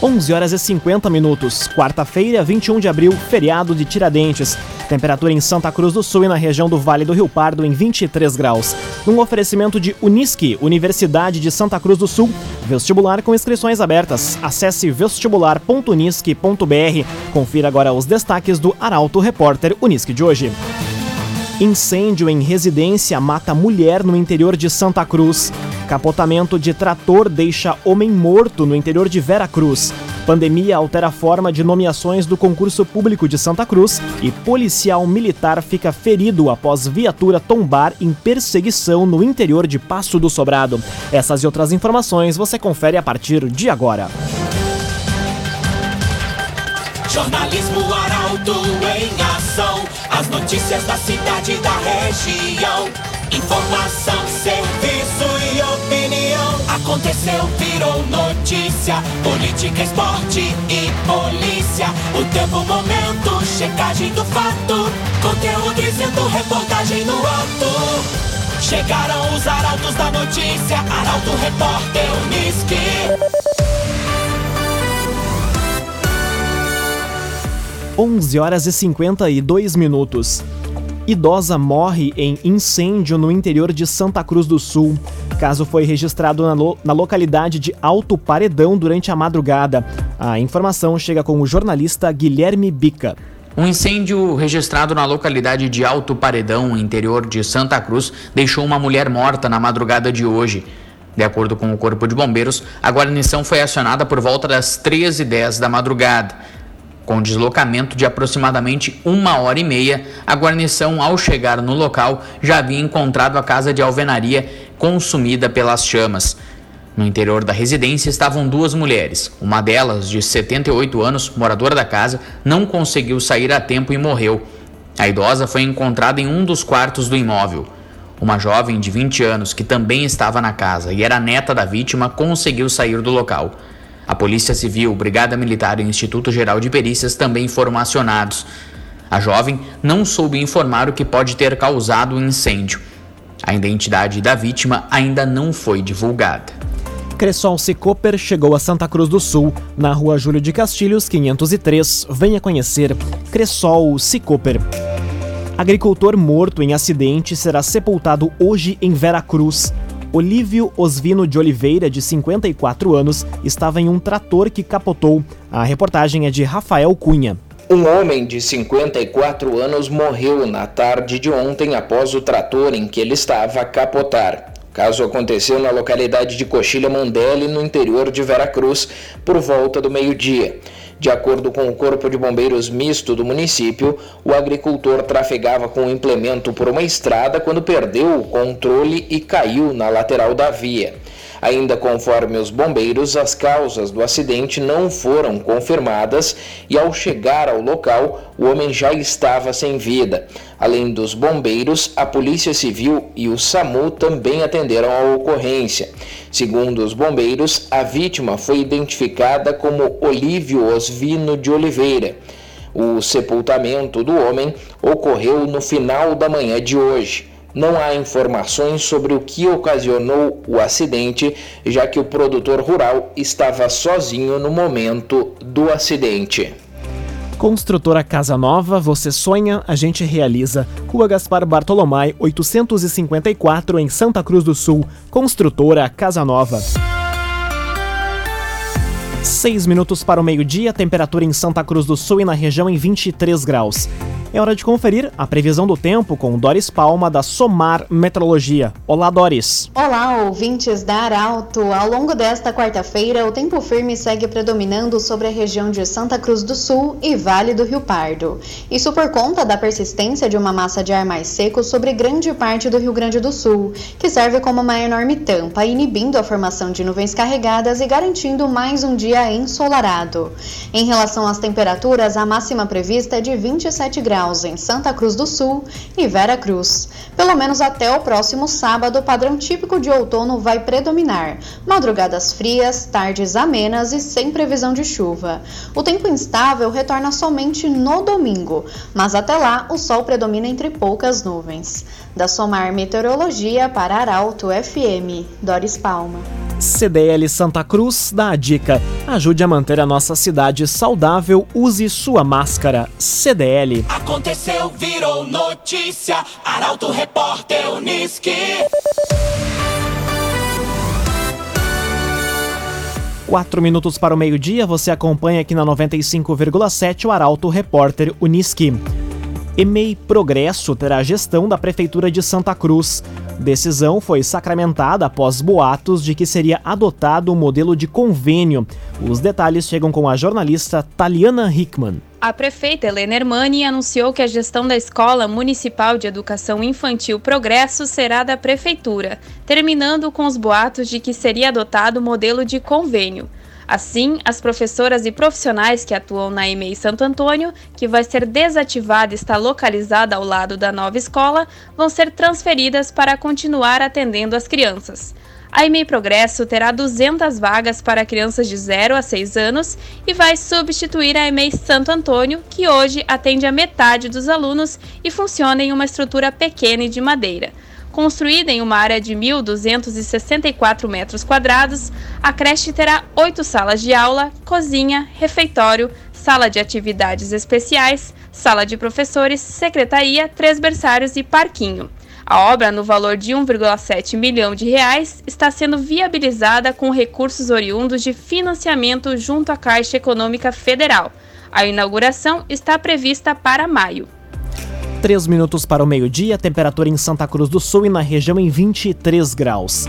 11 horas e 50 minutos. Quarta-feira, 21 de abril, feriado de Tiradentes. Temperatura em Santa Cruz do Sul e na região do Vale do Rio Pardo em 23 graus. Num oferecimento de Unisque, Universidade de Santa Cruz do Sul. Vestibular com inscrições abertas. Acesse vestibular.unisque.br. Confira agora os destaques do Arauto Repórter Unisque de hoje. Incêndio em residência mata mulher no interior de Santa Cruz. Capotamento de trator deixa homem morto no interior de Vera Cruz. Pandemia altera a forma de nomeações do concurso público de Santa Cruz e policial militar fica ferido após viatura tombar em perseguição no interior de Passo do Sobrado. Essas e outras informações você confere a partir de agora. Jornalismo Arauto em ação. As notícias da cidade e da região. Informação, serviço e opinião. Aconteceu, virou notícia. Política, esporte e polícia. O tempo, momento, checagem do fato. Conteúdo dizendo, reportagem no ato. Chegaram os arautos da notícia. Arauto, repórter, Unisque. 11 horas e 52 minutos. Idosa morre em incêndio no interior de Santa Cruz do Sul. Caso foi registrado na, lo na localidade de Alto Paredão durante a madrugada. A informação chega com o jornalista Guilherme Bica. Um incêndio registrado na localidade de Alto Paredão, interior de Santa Cruz, deixou uma mulher morta na madrugada de hoje. De acordo com o Corpo de Bombeiros, a guarnição foi acionada por volta das 13h10 da madrugada. Com deslocamento de aproximadamente uma hora e meia, a guarnição, ao chegar no local, já havia encontrado a casa de alvenaria consumida pelas chamas. No interior da residência estavam duas mulheres. Uma delas, de 78 anos, moradora da casa, não conseguiu sair a tempo e morreu. A idosa foi encontrada em um dos quartos do imóvel. Uma jovem de 20 anos, que também estava na casa e era neta da vítima, conseguiu sair do local. A Polícia Civil, Brigada Militar e Instituto Geral de Perícias também foram acionados. A jovem não soube informar o que pode ter causado o incêndio. A identidade da vítima ainda não foi divulgada. Cressol Cicoper chegou a Santa Cruz do Sul, na rua Júlio de Castilhos, 503. Venha conhecer Cressol Cicoper. Agricultor morto em acidente será sepultado hoje em Vera Cruz. Olívio Osvino de Oliveira, de 54 anos, estava em um trator que capotou. A reportagem é de Rafael Cunha. Um homem de 54 anos morreu na tarde de ontem após o trator em que ele estava capotar. O caso aconteceu na localidade de Coxilha Mandelli, no interior de Veracruz, por volta do meio-dia. De acordo com o Corpo de Bombeiros Misto do município, o agricultor trafegava com o implemento por uma estrada quando perdeu o controle e caiu na lateral da via. Ainda conforme os bombeiros, as causas do acidente não foram confirmadas e, ao chegar ao local, o homem já estava sem vida. Além dos bombeiros, a Polícia Civil e o SAMU também atenderam a ocorrência. Segundo os bombeiros, a vítima foi identificada como Olívio Osvino de Oliveira. O sepultamento do homem ocorreu no final da manhã de hoje. Não há informações sobre o que ocasionou o acidente, já que o produtor rural estava sozinho no momento do acidente. Construtora Casa Nova, você sonha, a gente realiza. Rua Gaspar Bartolomai, 854, em Santa Cruz do Sul. Construtora Casa Nova. Seis minutos para o meio-dia, temperatura em Santa Cruz do Sul e na região em 23 graus. É hora de conferir a previsão do tempo com Doris Palma da Somar Metrologia. Olá, Doris. Olá, ouvintes da Arauto. Ao longo desta quarta-feira, o tempo firme segue predominando sobre a região de Santa Cruz do Sul e Vale do Rio Pardo. Isso por conta da persistência de uma massa de ar mais seco sobre grande parte do Rio Grande do Sul, que serve como uma enorme tampa, inibindo a formação de nuvens carregadas e garantindo mais um dia ensolarado. Em relação às temperaturas, a máxima prevista é de 27 graus em Santa Cruz do Sul e Vera Cruz. Pelo menos até o próximo sábado, o padrão típico de outono vai predominar. Madrugadas frias, tardes amenas e sem previsão de chuva. O tempo instável retorna somente no domingo, mas até lá o sol predomina entre poucas nuvens. Da Somar Meteorologia para Arauto FM, Doris Palma. CDL Santa Cruz dá a dica: ajude a manter a nossa cidade saudável, use sua máscara. CDL. Aconteceu, virou notícia. Arauto Repórter Uniski. Quatro minutos para o meio-dia, você acompanha aqui na 95,7 o Arauto Repórter Uniski. EMEI Progresso terá gestão da Prefeitura de Santa Cruz. Decisão foi sacramentada após boatos de que seria adotado um modelo de convênio. Os detalhes chegam com a jornalista Taliana Hickman. A prefeita Helena Hermani anunciou que a gestão da Escola Municipal de Educação Infantil Progresso será da Prefeitura, terminando com os boatos de que seria adotado o modelo de convênio. Assim, as professoras e profissionais que atuam na EMEI Santo Antônio, que vai ser desativada e está localizada ao lado da nova escola, vão ser transferidas para continuar atendendo as crianças. A EMEI Progresso terá 200 vagas para crianças de 0 a 6 anos e vai substituir a EMEI Santo Antônio, que hoje atende a metade dos alunos e funciona em uma estrutura pequena e de madeira. Construída em uma área de 1.264 metros quadrados, a creche terá oito salas de aula, cozinha, refeitório, sala de atividades especiais, sala de professores, secretaria, três berçários e parquinho. A obra, no valor de 1,7 milhão de reais, está sendo viabilizada com recursos oriundos de financiamento junto à Caixa Econômica Federal. A inauguração está prevista para maio. 3 minutos para o meio-dia, temperatura em Santa Cruz do Sul e na região em 23 graus.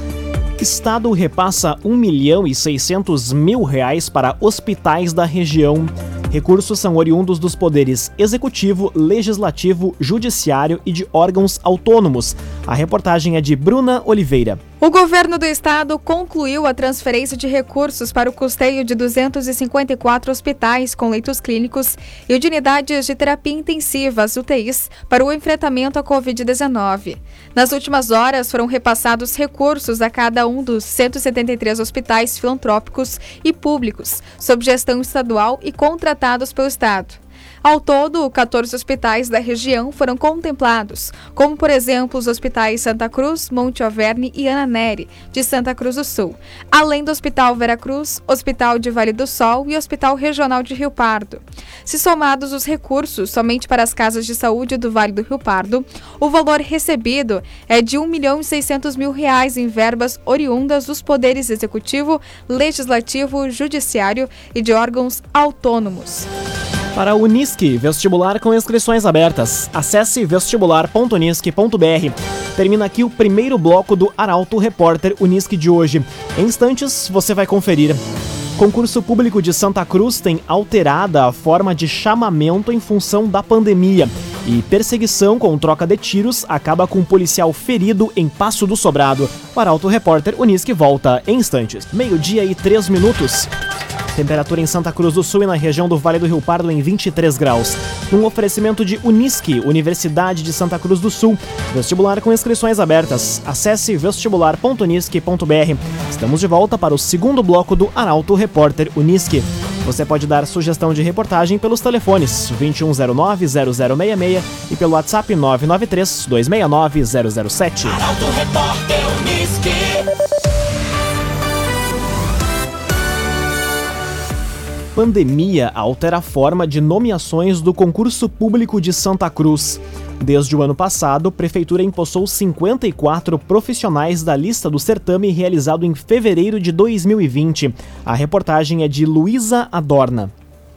Estado repassa 1 milhão e 600 mil reais para hospitais da região. Recursos são oriundos dos poderes executivo, legislativo, judiciário e de órgãos autônomos. A reportagem é de Bruna Oliveira. O governo do estado concluiu a transferência de recursos para o custeio de 254 hospitais com leitos clínicos e de unidades de terapia intensiva, UTIs, para o enfrentamento à Covid-19. Nas últimas horas, foram repassados recursos a cada um dos 173 hospitais filantrópicos e públicos, sob gestão estadual e contratados pelo Estado. Ao todo, 14 hospitais da região foram contemplados, como por exemplo os hospitais Santa Cruz, Monte Alverne e Ana Neri, de Santa Cruz do Sul, além do Hospital Veracruz, Hospital de Vale do Sol e Hospital Regional de Rio Pardo. Se somados os recursos somente para as casas de saúde do Vale do Rio Pardo, o valor recebido é de 1 milhão e 600 mil reais em verbas oriundas dos poderes executivo, legislativo, judiciário e de órgãos autônomos. Para o Unisque, vestibular com inscrições abertas. Acesse vestibular.unisque.br. Termina aqui o primeiro bloco do Arauto Repórter Unisque de hoje. Em instantes, você vai conferir. Concurso Público de Santa Cruz tem alterada a forma de chamamento em função da pandemia. E perseguição com troca de tiros acaba com um policial ferido em Passo do Sobrado. O Arauto Repórter Unisque volta em instantes. Meio-dia e três minutos. Temperatura em Santa Cruz do Sul e na região do Vale do Rio Pardo em 23 graus. Um oferecimento de Unisque, Universidade de Santa Cruz do Sul. Vestibular com inscrições abertas. Acesse vestibular.unisque.br. Estamos de volta para o segundo bloco do Arauto Repórter Unisque. Você pode dar sugestão de reportagem pelos telefones 2109-0066 e pelo WhatsApp 993-269-007. Arauto Repórter Uniski. Pandemia altera a forma de nomeações do concurso público de Santa Cruz. Desde o ano passado, a Prefeitura empossou 54 profissionais da lista do certame realizado em fevereiro de 2020. A reportagem é de Luísa Adorna.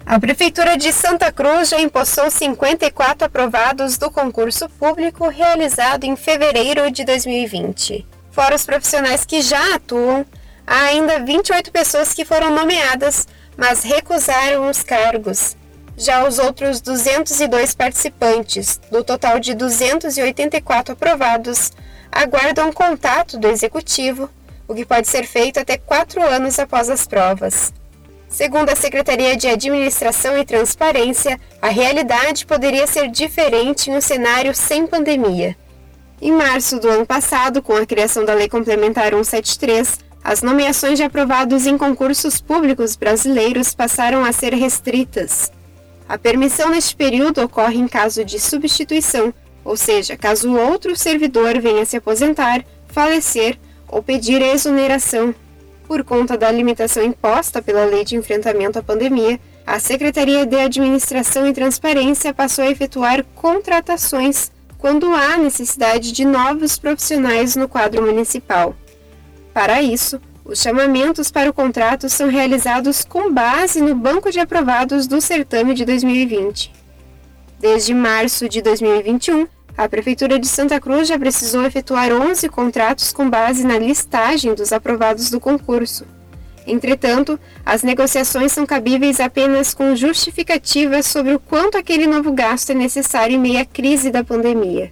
A Prefeitura de Santa Cruz já empossou 54 aprovados do concurso público realizado em fevereiro de 2020. Fora os profissionais que já atuam, há ainda 28 pessoas que foram nomeadas mas recusaram os cargos. Já os outros 202 participantes, do total de 284 aprovados, aguardam contato do executivo, o que pode ser feito até quatro anos após as provas. Segundo a Secretaria de Administração e Transparência, a realidade poderia ser diferente em um cenário sem pandemia. Em março do ano passado, com a criação da Lei Complementar 173, as nomeações de aprovados em concursos públicos brasileiros passaram a ser restritas. A permissão neste período ocorre em caso de substituição, ou seja, caso outro servidor venha se aposentar, falecer ou pedir exoneração. por conta da limitação imposta pela Lei de Enfrentamento à Pandemia, a Secretaria de Administração e Transparência passou a efetuar contratações quando há necessidade de novos profissionais no quadro municipal. Para isso, os chamamentos para o contrato são realizados com base no banco de aprovados do certame de 2020. Desde março de 2021, a Prefeitura de Santa Cruz já precisou efetuar 11 contratos com base na listagem dos aprovados do concurso. Entretanto, as negociações são cabíveis apenas com justificativas sobre o quanto aquele novo gasto é necessário em meio à crise da pandemia.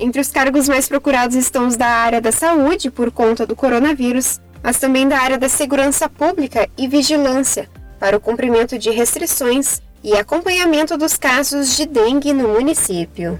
Entre os cargos mais procurados estão os da área da saúde, por conta do coronavírus, mas também da área da segurança pública e vigilância, para o cumprimento de restrições e acompanhamento dos casos de dengue no município.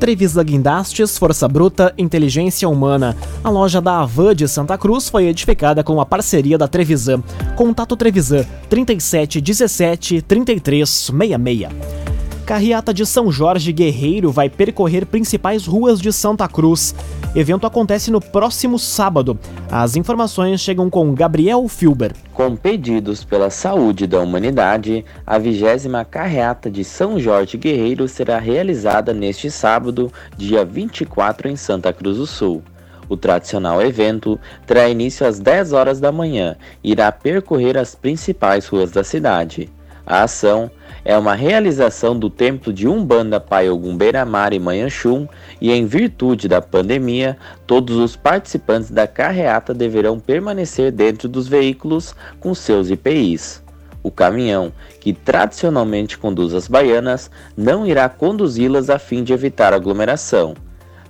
Trevisa Guindastes, Força Bruta, Inteligência Humana. A loja da Avan de Santa Cruz foi edificada com a parceria da Trevisan. Contato Trevisan 37 17 33 66. Carreata de São Jorge Guerreiro vai percorrer principais ruas de Santa Cruz. Evento acontece no próximo sábado. As informações chegam com Gabriel Filber. Com pedidos pela saúde da humanidade, a vigésima carreata de São Jorge Guerreiro será realizada neste sábado, dia 24, em Santa Cruz do Sul. O tradicional evento terá início às 10 horas da manhã e irá percorrer as principais ruas da cidade. A ação é uma realização do templo de Umbanda Pai Ogum Beira-Mar e Manhanchum e em virtude da pandemia, todos os participantes da carreata deverão permanecer dentro dos veículos com seus IPIs. O caminhão, que tradicionalmente conduz as baianas, não irá conduzi-las a fim de evitar aglomeração.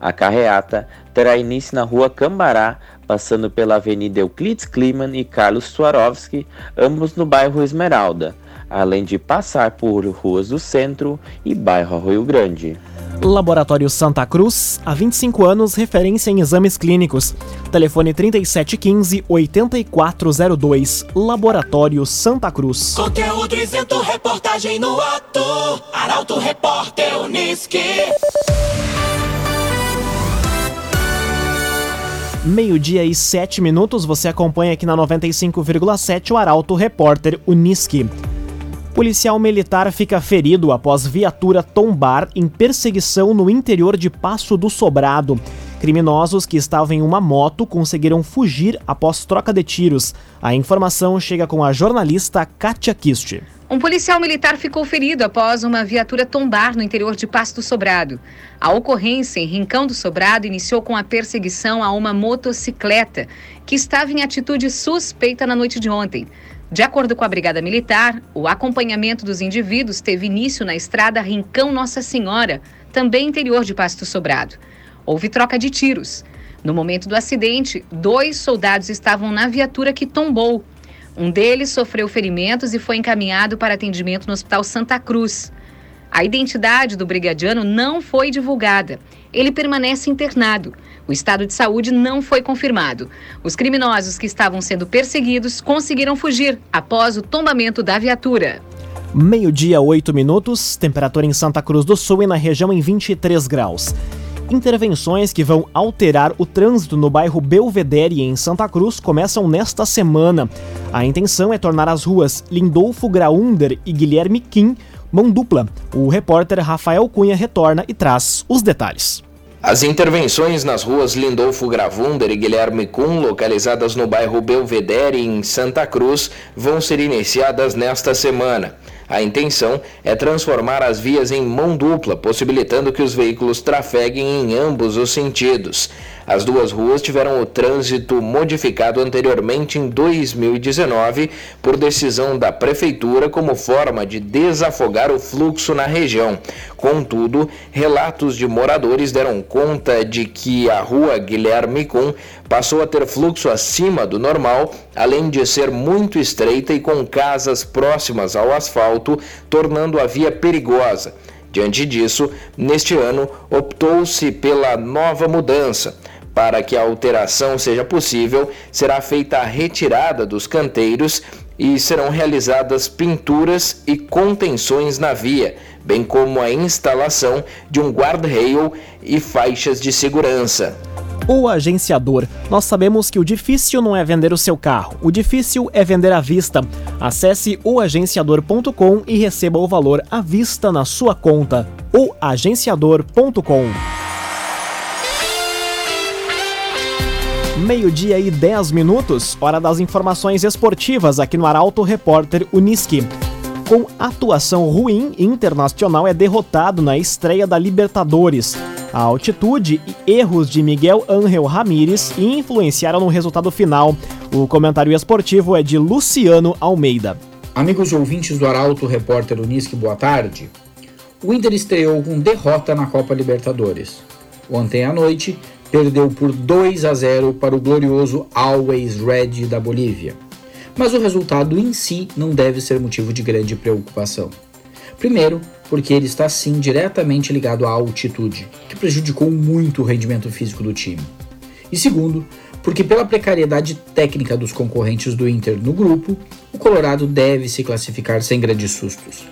A carreata terá início na rua Cambará, passando pela Avenida Euclides Kliman e Carlos Swarovski, ambos no bairro Esmeralda além de passar por ruas do centro e bairro Arroio Grande. Laboratório Santa Cruz, há 25 anos, referência em exames clínicos. Telefone 3715-8402. Laboratório Santa Cruz. Conteúdo isento, reportagem no ato. Arauto Repórter Uniski. Meio-dia e sete minutos, você acompanha aqui na 95,7 o Arauto Repórter Uniski. Policial militar fica ferido após viatura tombar em perseguição no interior de Passo do Sobrado. Criminosos que estavam em uma moto conseguiram fugir após troca de tiros. A informação chega com a jornalista Kátia Kist. Um policial militar ficou ferido após uma viatura tombar no interior de Pasto Sobrado. A ocorrência em Rincão do Sobrado iniciou com a perseguição a uma motocicleta que estava em atitude suspeita na noite de ontem. De acordo com a Brigada Militar, o acompanhamento dos indivíduos teve início na estrada Rincão Nossa Senhora, também interior de Pasto Sobrado. Houve troca de tiros. No momento do acidente, dois soldados estavam na viatura que tombou. Um deles sofreu ferimentos e foi encaminhado para atendimento no Hospital Santa Cruz. A identidade do brigadiano não foi divulgada. Ele permanece internado. O estado de saúde não foi confirmado. Os criminosos que estavam sendo perseguidos conseguiram fugir após o tombamento da viatura. Meio-dia, 8 minutos, temperatura em Santa Cruz do Sul e na região em 23 graus. Intervenções que vão alterar o trânsito no bairro Belvedere em Santa Cruz começam nesta semana. A intenção é tornar as ruas Lindolfo Graunder e Guilherme Kim mão dupla. O repórter Rafael Cunha retorna e traz os detalhes. As intervenções nas ruas Lindolfo Gravunder e Guilherme Kuhn, localizadas no bairro Belvedere, em Santa Cruz, vão ser iniciadas nesta semana. A intenção é transformar as vias em mão dupla, possibilitando que os veículos trafeguem em ambos os sentidos. As duas ruas tiveram o trânsito modificado anteriormente em 2019 por decisão da Prefeitura como forma de desafogar o fluxo na região. Contudo, relatos de moradores deram conta de que a rua Guilherme Kuhn passou a ter fluxo acima do normal, além de ser muito estreita e com casas próximas ao asfalto, tornando a via perigosa. Diante disso, neste ano, optou-se pela nova mudança. Para que a alteração seja possível, será feita a retirada dos canteiros e serão realizadas pinturas e contenções na via, bem como a instalação de um guarda-rail e faixas de segurança. O agenciador. Nós sabemos que o difícil não é vender o seu carro, o difícil é vender à vista. Acesse oagenciador.com e receba o valor à vista na sua conta. Oagenciador.com Meio-dia e 10 minutos, hora das informações esportivas aqui no Arauto Repórter Uniski. Com atuação ruim, Internacional é derrotado na estreia da Libertadores. A altitude e erros de Miguel Ángel Ramírez influenciaram no resultado final. O comentário esportivo é de Luciano Almeida. Amigos ouvintes do Arauto Repórter Uniski, boa tarde. O Inter estreou com derrota na Copa Libertadores. Ontem à noite, perdeu por 2 a 0 para o glorioso Always Red da Bolívia. Mas o resultado em si não deve ser motivo de grande preocupação. Primeiro, porque ele está sim diretamente ligado à altitude, que prejudicou muito o rendimento físico do time. E segundo, porque pela precariedade técnica dos concorrentes do Inter no grupo, o Colorado deve se classificar sem grandes sustos.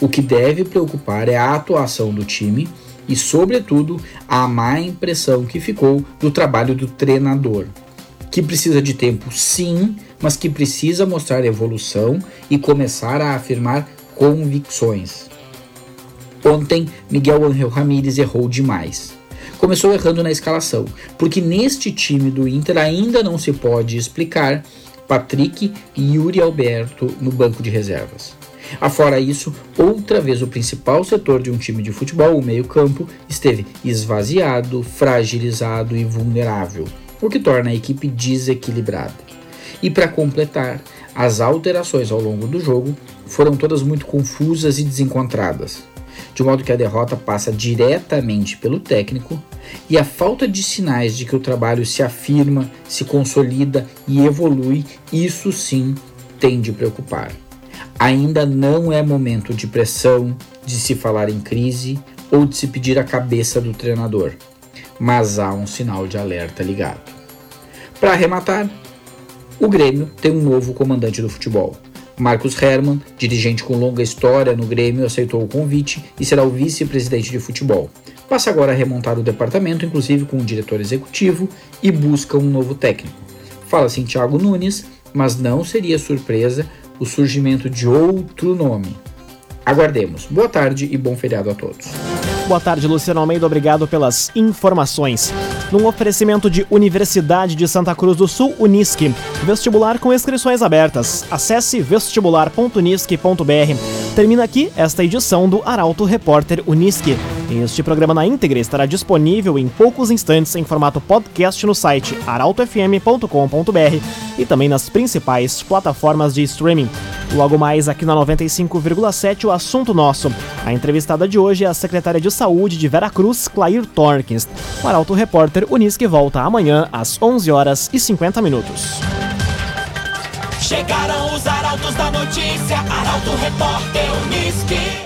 O que deve preocupar é a atuação do time e, sobretudo, a má impressão que ficou do trabalho do treinador, que precisa de tempo sim, mas que precisa mostrar evolução e começar a afirmar convicções. Ontem, Miguel Angel Ramírez errou demais. Começou errando na escalação, porque neste time do Inter ainda não se pode explicar Patrick e Yuri Alberto no banco de reservas. Afora isso, outra vez o principal setor de um time de futebol, o meio-campo, esteve esvaziado, fragilizado e vulnerável, o que torna a equipe desequilibrada. E para completar, as alterações ao longo do jogo foram todas muito confusas e desencontradas, de modo que a derrota passa diretamente pelo técnico e a falta de sinais de que o trabalho se afirma, se consolida e evolui, isso sim tem de preocupar. Ainda não é momento de pressão, de se falar em crise ou de se pedir a cabeça do treinador, mas há um sinal de alerta ligado. Para arrematar, o Grêmio tem um novo comandante do futebol. Marcos Herman, dirigente com longa história no Grêmio, aceitou o convite e será o vice-presidente de futebol. Passa agora a remontar o departamento, inclusive com o diretor executivo, e busca um novo técnico. Fala-se em Thiago Nunes, mas não seria surpresa o surgimento de outro nome. Aguardemos. Boa tarde e bom feriado a todos. Boa tarde, Luciano Almeida. Obrigado pelas informações. Num oferecimento de Universidade de Santa Cruz do Sul, Unisque. Vestibular com inscrições abertas. Acesse vestibular.unisque.br. Termina aqui esta edição do Arauto Repórter Unisque. Este programa na íntegra estará disponível em poucos instantes em formato podcast no site arautofm.com.br e também nas principais plataformas de streaming. Logo mais aqui na 95,7 o assunto nosso. A entrevistada de hoje é a secretária de Saúde de Veracruz, Clair Torkins. O Arauto Repórter Unisque volta amanhã às 11 horas e 50 minutos. Chegaram os arautos da notícia, Arauto Repórter Unisque.